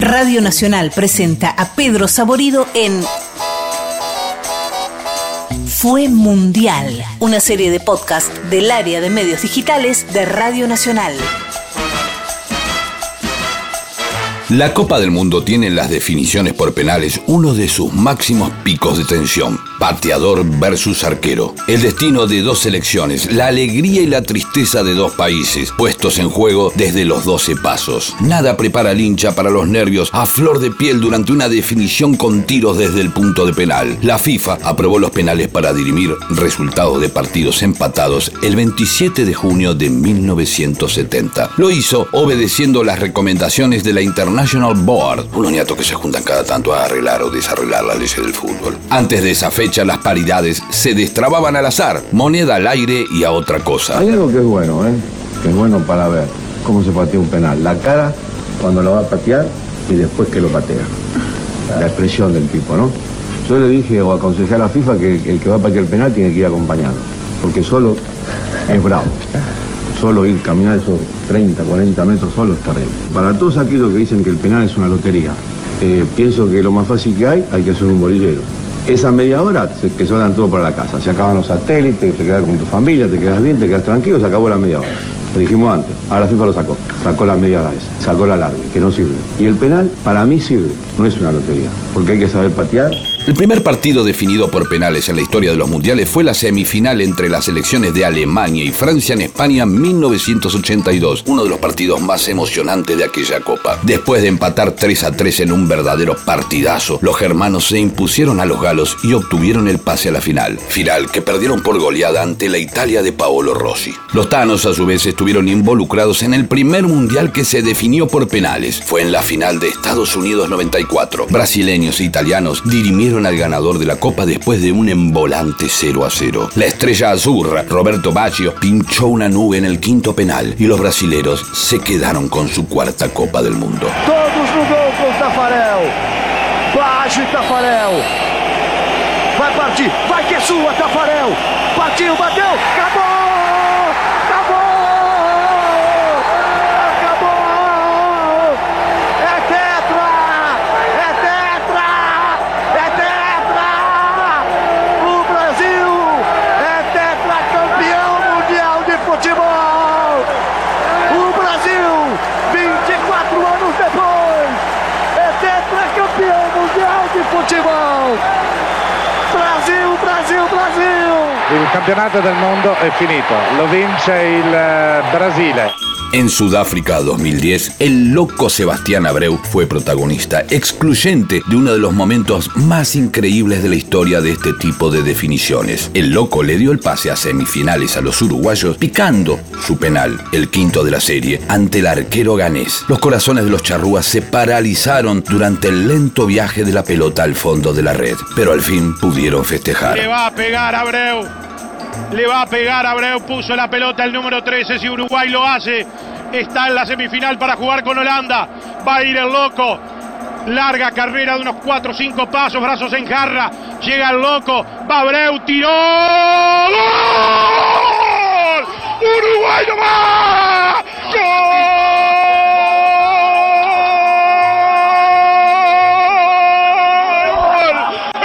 Radio Nacional presenta a Pedro Saborido en Fue Mundial, una serie de podcast del área de medios digitales de Radio Nacional. La Copa del Mundo tiene en las definiciones por penales uno de sus máximos picos de tensión. Pateador versus arquero. El destino de dos selecciones, la alegría y la tristeza de dos países, puestos en juego desde los 12 pasos. Nada prepara al hincha para los nervios a flor de piel durante una definición con tiros desde el punto de penal. La FIFA aprobó los penales para dirimir resultados de partidos empatados el 27 de junio de 1970. Lo hizo obedeciendo las recomendaciones de la International Board, un oniato que se juntan cada tanto a arreglar o desarreglar la ley del fútbol. Antes de esa fecha, las paridades se destrababan al azar, moneda al aire y a otra cosa. Hay algo que es bueno, ¿eh? Que es bueno para ver cómo se patea un penal. La cara cuando lo va a patear y después que lo patea. La expresión del tipo, ¿no? Yo le dije o aconsejé a la FIFA que el que va a patear el penal tiene que ir acompañado. Porque solo es bravo. Solo ir caminar esos 30, 40 metros solo es terrible. Para todos aquellos que dicen que el penal es una lotería, eh, pienso que lo más fácil que hay, hay que hacer un bolillero. Esa media hora se, que suenan todo para la casa. Se acaban los satélites, te quedas con tu familia, te quedas bien, te quedas tranquilo, se acabó la media hora. Lo dijimos antes, ahora FIFA lo sacó. Sacó la media esa, sacó la larga, que no sirve. Y el penal, para mí sirve, no es una lotería. Porque hay que saber patear, El primer partido definido por penales en la historia de los mundiales fue la semifinal entre las selecciones de Alemania y Francia en España en 1982, uno de los partidos más emocionantes de aquella copa. Después de empatar 3 a 3 en un verdadero partidazo, los germanos se impusieron a los galos y obtuvieron el pase a la final, final que perdieron por goleada ante la Italia de Paolo Rossi. Los tanos a su vez estuvieron involucrados en el primer mundial que se definió por penales. Fue en la final de Estados Unidos 94. Brasileños e italianos dirimieron al ganador de la Copa después de un embolante 0 a 0. La estrella azurra, Roberto Baggio, pinchó una nube en el quinto penal y los brasileros se quedaron con su cuarta Copa del Mundo. Todos no gol com o Tafarel. Baixo e Tafarel. Vai partir, vai que é Tafarel. Partiu, bateu! Acabou! Campionato del mondo è finito, lo vince il eh, Brasile. En Sudáfrica 2010, el loco Sebastián Abreu fue protagonista excluyente de uno de los momentos más increíbles de la historia de este tipo de definiciones. El loco le dio el pase a semifinales a los uruguayos picando su penal, el quinto de la serie, ante el arquero ganés. Los corazones de los charrúas se paralizaron durante el lento viaje de la pelota al fondo de la red, pero al fin pudieron festejar. Le va a pegar Abreu. Le va a pegar Abreu. Puso la pelota el número 13. Si Uruguay lo hace, está en la semifinal para jugar con Holanda. Va a ir el loco. Larga carrera de unos 4 o 5 pasos, brazos en jarra. Llega el loco. Va Abreu, tiró. ¡Gol! ¡Uruguay no va! ¡Gol!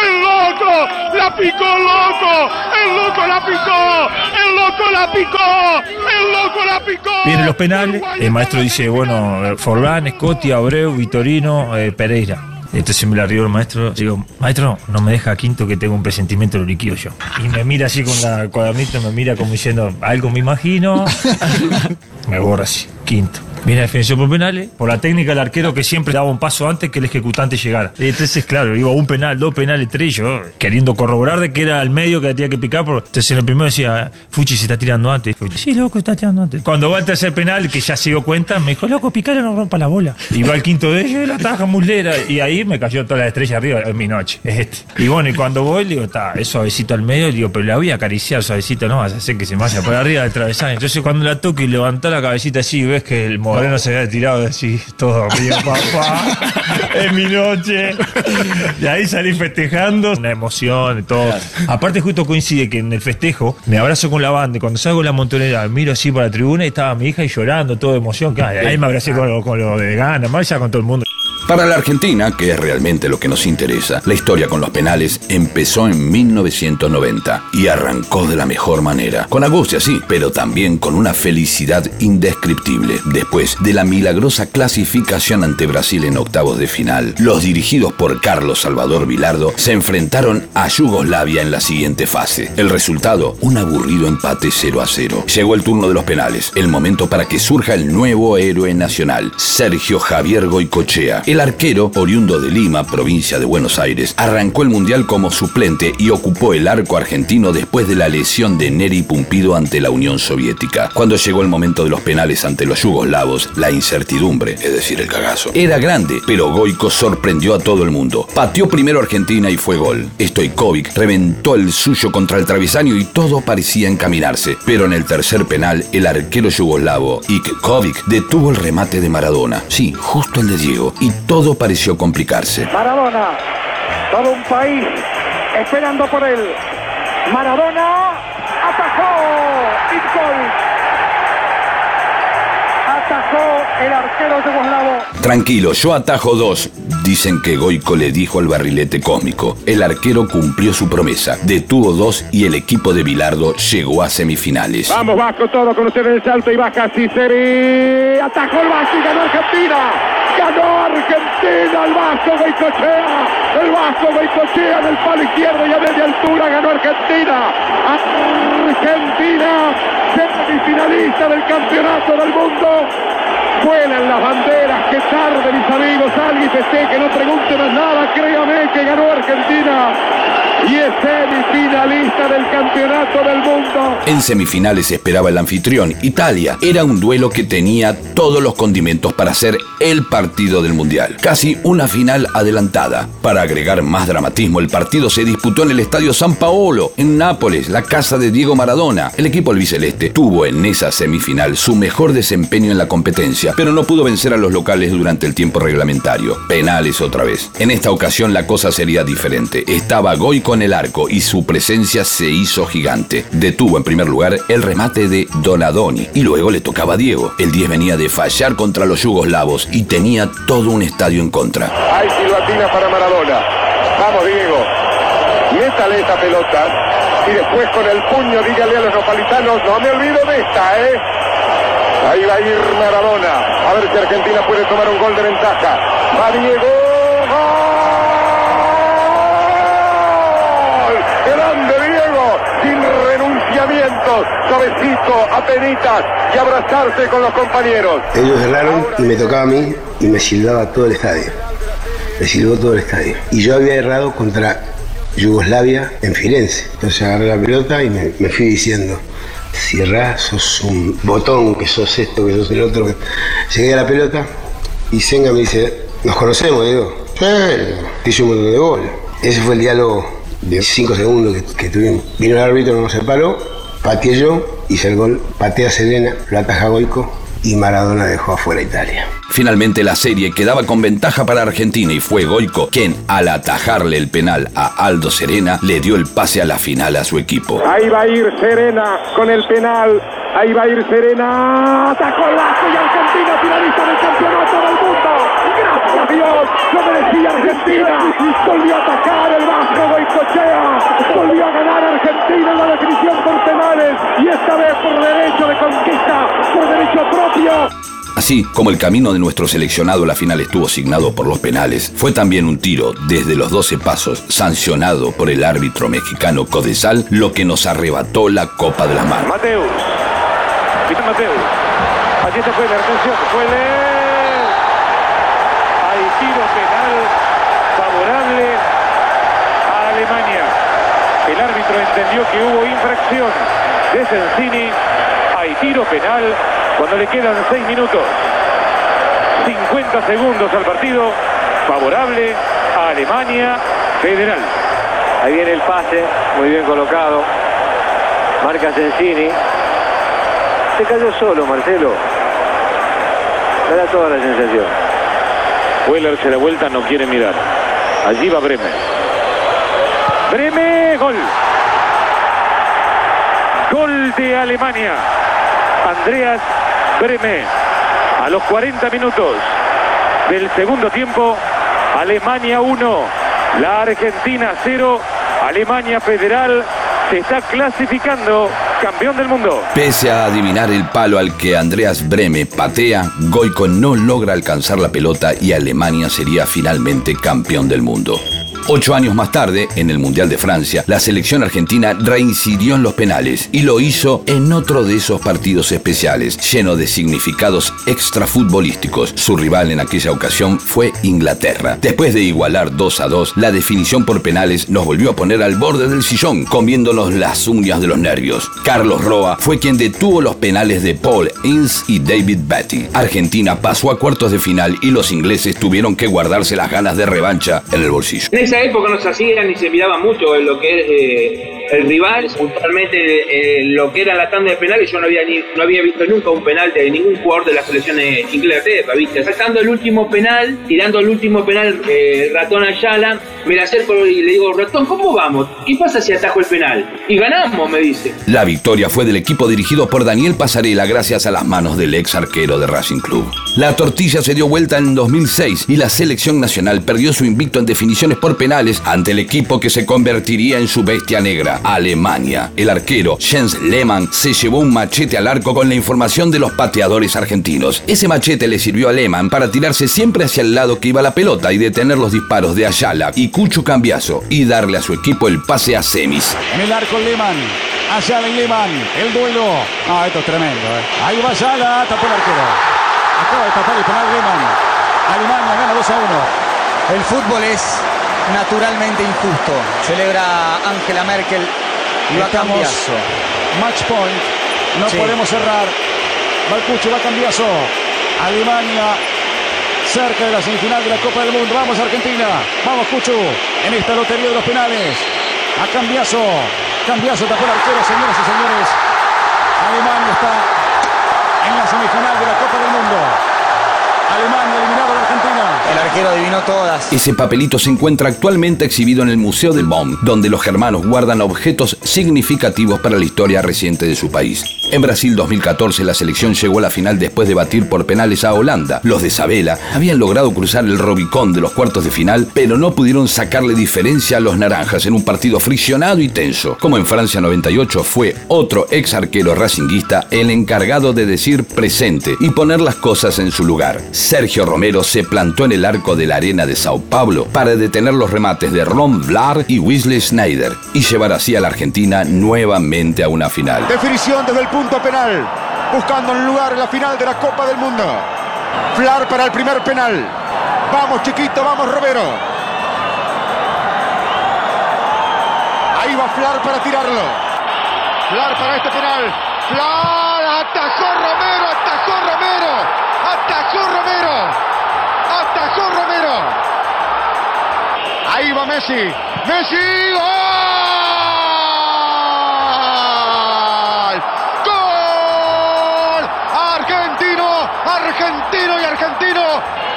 ¡El loco! ¡La picó loco! ¡El loco la picó! ¡El loco la picó! ¡El loco la picó! Vienen los penales, el maestro dice, bueno, Forlán, Scotti, Abreu, Vitorino, eh, Pereira. Entonces me la río el maestro, digo, maestro, no me deja quinto que tengo un presentimiento lo liquido yo. Y me mira así con la cuadernito, me mira como diciendo, algo me imagino. me borra así, quinto. Viene la definición por penales, por la técnica del arquero que siempre daba un paso antes que el ejecutante llegara. Y Entonces, claro, iba un penal, dos penales, tres, yo queriendo corroborar de que era el medio que tenía que picar. Pero, entonces en el primero decía, Fuchi se está tirando antes. Fuchi, sí, loco, está tirando antes. Cuando va al tercer penal, que ya se dio cuenta, me dijo, loco, picar no rompa la bola. Y va al quinto de ellos, la taja muslera. Y ahí me cayó toda la estrella arriba, es mi noche, es este. Y bueno, y cuando voy, digo, está, es suavecito al medio, digo, pero la voy a acariciar suavecito, no vas a hacer que se vaya por arriba del travesaño. Entonces cuando la toco y levantó la cabecita así, ves que el moreno se había tirado así, todo mío, papá. es mi noche. De ahí salí festejando, una emoción y todo. Aparte, justo coincide que en el festejo me abrazo con la banda y cuando salgo de la montonera miro así para la tribuna y estaba mi hija y llorando, todo de emoción. Ahí me abracé con lo, con lo de gana, más ya con todo el mundo. Para la Argentina, que es realmente lo que nos interesa, la historia con los penales empezó en 1990 y arrancó de la mejor manera. Con angustia, sí, pero también con una felicidad indescriptible. Después de la milagrosa clasificación ante Brasil en octavos de final, los dirigidos por Carlos Salvador Vilardo se enfrentaron a Yugoslavia en la siguiente fase. El resultado, un aburrido empate 0 a 0. Llegó el turno de los penales, el momento para que surja el nuevo héroe nacional, Sergio Javier Goicochea. Arquero, oriundo de Lima, provincia de Buenos Aires, arrancó el mundial como suplente y ocupó el arco argentino después de la lesión de Neri Pumpido ante la Unión Soviética. Cuando llegó el momento de los penales ante los yugoslavos, la incertidumbre, es decir, el cagazo, era grande, pero Goico sorprendió a todo el mundo. Pateó primero Argentina y fue gol. Stoikovic reventó el suyo contra el travesaño y todo parecía encaminarse, pero en el tercer penal, el arquero yugoslavo Ikovic detuvo el remate de Maradona. Sí, justo el de Diego, y todo pareció complicarse. Maradona, todo un país esperando por él. Maradona atajó. Atajó el arquero yugoslavo. Tranquilo, yo atajo dos. Dicen que Goico le dijo al barrilete cósmico. El arquero cumplió su promesa, detuvo dos y el equipo de Bilardo llegó a semifinales. Vamos Vasco, todo con ustedes el salto y baja Ciceri. Atajó el Vasco y ganó Argentina. Ganó Argentina el Vasco Goicochea. El Vasco Goicochea en el palo izquierdo y a media altura ganó Argentina. Argentina, semifinalista del campeonato del mundo. Vuelan las banderas, que tarde mis amigos, alguien que no pregunte más nada, créame que ganó Argentina y es del campeonato del mundo. En semifinales esperaba el anfitrión, Italia. Era un duelo que tenía todos los condimentos para ser el partido del Mundial. Casi una final adelantada. Para agregar más dramatismo, el partido se disputó en el Estadio San Paolo, en Nápoles, la casa de Diego Maradona. El equipo albiceleste tuvo en esa semifinal su mejor desempeño en la competencia, pero no pudo vencer a los locales durante el tiempo reglamentario. Penales otra vez. En esta ocasión la cosa sería diferente. Estaba Goico en el arco y su presencia se hizo gigante. Detuvo en primer lugar el remate de Donadoni y luego le tocaba a Diego. El 10 venía de fallar contra los yugoslavos y tenía todo un estadio en contra. Hay silbatina para Maradona. Vamos, Diego. Métale esta pelota. Y después con el puño dígale a los nopalitanos, no me olvido de esta, ¿eh? Ahí va a ir Maradona. A ver si Argentina puede tomar un gol de ventaja. Va Diego. ¡Gol! Suavecito, apenitas. Y abrazarse con los compañeros. Ellos erraron y me tocaba a mí y me silbaba todo el estadio. Me silbó todo el estadio. Y yo había errado contra Yugoslavia en Firenze. Entonces agarré la pelota y me, me fui diciendo, si errás, sos un botón, que sos esto, que sos el otro. Llegué a la pelota y Senga me dice, nos conocemos, digo, sí, te hice un montón de gol. Ese fue el diálogo de 5 segundos que, que tuvimos. Vino el árbitro, nos separó, pateé yo, hice el gol, patea Serena, lo ataja Goico y Maradona dejó afuera a Italia. Finalmente la serie quedaba con ventaja para Argentina y fue Goico quien, al atajarle el penal a Aldo Serena, le dio el pase a la final a su equipo. Ahí va a ir Serena con el penal. Ahí va a ir Serena. Atacó el Vasco y Argentina finalista del campeonato del mundo. Gracias a Dios. Lo merecía Argentina. Volvió a atacar el Vasco Goicochea. Volvió a ganar Argentina en la definición por penales. Y esta vez por derecho de conquista. Por derecho propio. Así como el camino de nuestro seleccionado a la final estuvo signado por los penales, fue también un tiro desde los 12 pasos sancionado por el árbitro mexicano Codesal lo que nos arrebató la Copa de las Manos. Mateus. Peter Mateus. Allí se fue la atención. Fue Leo. Hay tiro penal favorable a Alemania. El árbitro entendió que hubo infracción de Sensini. Hay tiro penal cuando le quedan 6 minutos. 50 segundos al partido. Favorable a Alemania Federal. Ahí viene el pase, muy bien colocado. Marca Sensini. Se cayó solo, Marcelo. Me da toda la sensación. Weller se da vuelta, no quiere mirar. Allí va Bremer. Bremer, gol. Gol de Alemania. Andreas Bremer. A los 40 minutos. del segundo tiempo. Alemania 1, la Argentina 0. Alemania Federal se está clasificando campeón del mundo. Pese a adivinar el palo al que Andreas Breme patea, Goico no logra alcanzar la pelota y Alemania sería finalmente campeón del mundo. Ocho años más tarde, en el Mundial de Francia, la selección argentina reincidió en los penales y lo hizo en otro de esos partidos especiales, lleno de significados extrafutbolísticos. Su rival en aquella ocasión fue Inglaterra. Después de igualar 2 a 2, la definición por penales nos volvió a poner al borde del sillón, comiéndonos las uñas de los nervios. Carlos Roa fue quien detuvo los penales de Paul Ince y David Batty. Argentina pasó a cuartos de final y los ingleses tuvieron que guardarse las ganas de revancha en el bolsillo esa época no se hacía ni se miraba mucho en lo que es eh, el rival, puntualmente eh, lo que era la tanda de penales, yo no había, no había visto nunca un penal de ningún jugador de la selección de Inglaterra, ¿viste? Sacando el último penal, tirando el último penal, eh, Ratón Ayala, me la acerco y le digo, Ratón, ¿cómo vamos? ¿Qué pasa si atajo el penal? Y ganamos, me dice. La victoria fue del equipo dirigido por Daniel Pasarela gracias a las manos del ex arquero de Racing Club. La tortilla se dio vuelta en 2006 y la selección nacional perdió su invicto en definiciones por penales ante el equipo que se convertiría en su bestia negra, Alemania. El arquero Jens Lehmann se llevó un machete al arco con la información de los pateadores argentinos. Ese machete le sirvió a Lehmann para tirarse siempre hacia el lado que iba la pelota y detener los disparos de Ayala y Cucho Cambiazo y darle a su equipo el pase a semis. En el arco Lehmann, Ayala y Lehmann, el duelo. Ah, esto es tremendo. ¿eh? Ahí va Ayala, tapó el arquero. Acaba de tapar el penal Lehmann. Alemania gana 2 a 1. El fútbol es naturalmente injusto. Celebra Angela Merkel y va. Match point. No Sí. podemos cerrar. Va el Cucho, va Cambiaso. Alemania cerca de la semifinal de la Copa del Mundo. Vamos Argentina. Vamos Cucho. En esta lotería de los penales. A Cambiaso. Cambiaso tapó el arquero, señoras y señores. Alemania está en la semifinal de la Copa del Mundo. Ese papelito se encuentra actualmente exhibido en el Museo del Bonn, donde los germanos guardan objetos significativos para la historia reciente de su país. En Brasil 2014 la selección llegó a la final después de batir por penales a Holanda. Los de Sabela habían logrado cruzar el Robicón de los cuartos de final, pero no pudieron sacarle diferencia a los naranjas en un partido friccionado y tenso. Como en Francia 98 fue otro ex arquero racinguista el encargado de decir presente y poner las cosas en su lugar. Sergio Romero se plantó en el arco de la arena de Sao Paulo para detener los remates de Ron Vlaar y Wesley Schneider y llevar así a la Argentina nuevamente a una final. Definición desde punto penal. Buscando un lugar en la final de la Copa del Mundo. Flar para el primer penal. Vamos, chiquito, vamos, Romero. Ahí va Flar para tirarlo. Flar para este penal. Flar, atajó Romero, atajó Romero. Atajó Romero. Atajó Romero. Ahí va Messi. Messi, gol.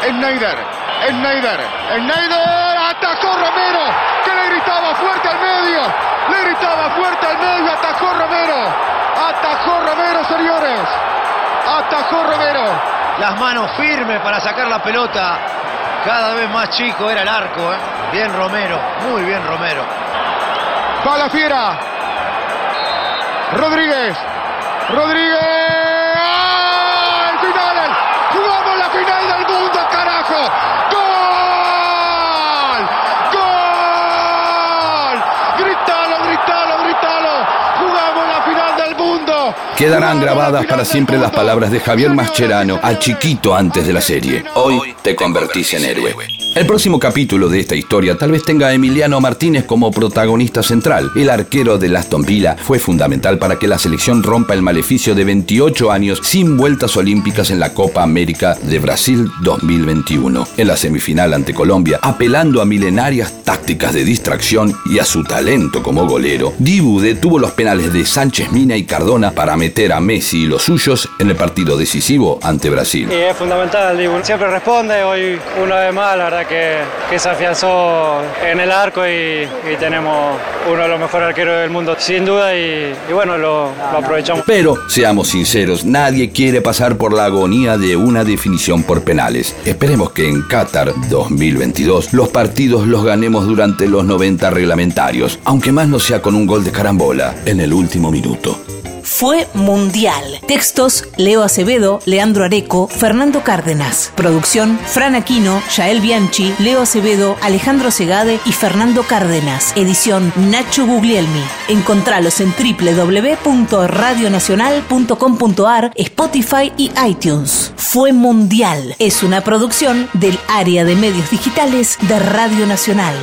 Schneider, Schneider, Schneider, atajó Romero, que le gritaba fuerte al medio, le gritaba fuerte al medio, atajó Romero, atajó Romero, señores, atajó Romero. Las manos firmes para sacar la pelota. Cada vez más chico era el arco. ¿eh? Bien Romero, muy bien Romero. Va la fiera. Rodríguez. Rodríguez. Quedarán grabadas para siempre las palabras de Javier Mascherano a chiquito antes de la serie. Hoy te convertís en héroe. El próximo capítulo de esta historia tal vez tenga a Emiliano Martínez como protagonista central. El arquero de Aston Villa fue fundamental para que la selección rompa el maleficio de 28 años sin vueltas olímpicas en la Copa América de Brasil 2021. En la semifinal ante Colombia, apelando a milenarias tácticas de distracción y a su talento como golero, Dibu detuvo los penales de Sánchez Mina y Cardona para meter a Messi y los suyos en el partido decisivo ante Brasil. Y es fundamental, digo, siempre responde, hoy una vez más, la verdad que, que se afianzó en el arco y, tenemos uno de los mejores arqueros del mundo, sin duda, y, y bueno, lo, lo aprovechamos. Pero, seamos sinceros, nadie quiere pasar por la agonía de una definición por penales. Esperemos que en Qatar 2022 los partidos los ganemos durante los 90 reglamentarios, aunque más no sea con un gol de carambola en el último minuto. Fue mundial. Textos: Leo Acevedo, Leandro Areco, Fernando Cárdenas. Producción: Fran Aquino, Yael Bianchi, Leo Acevedo, Alejandro Segade y Fernando Cárdenas. Edición: Nacho Guglielmi. Encontralos en www.radionacional.com.ar, Spotify y iTunes. Fue mundial. Es una producción del área de medios digitales de Radio Nacional.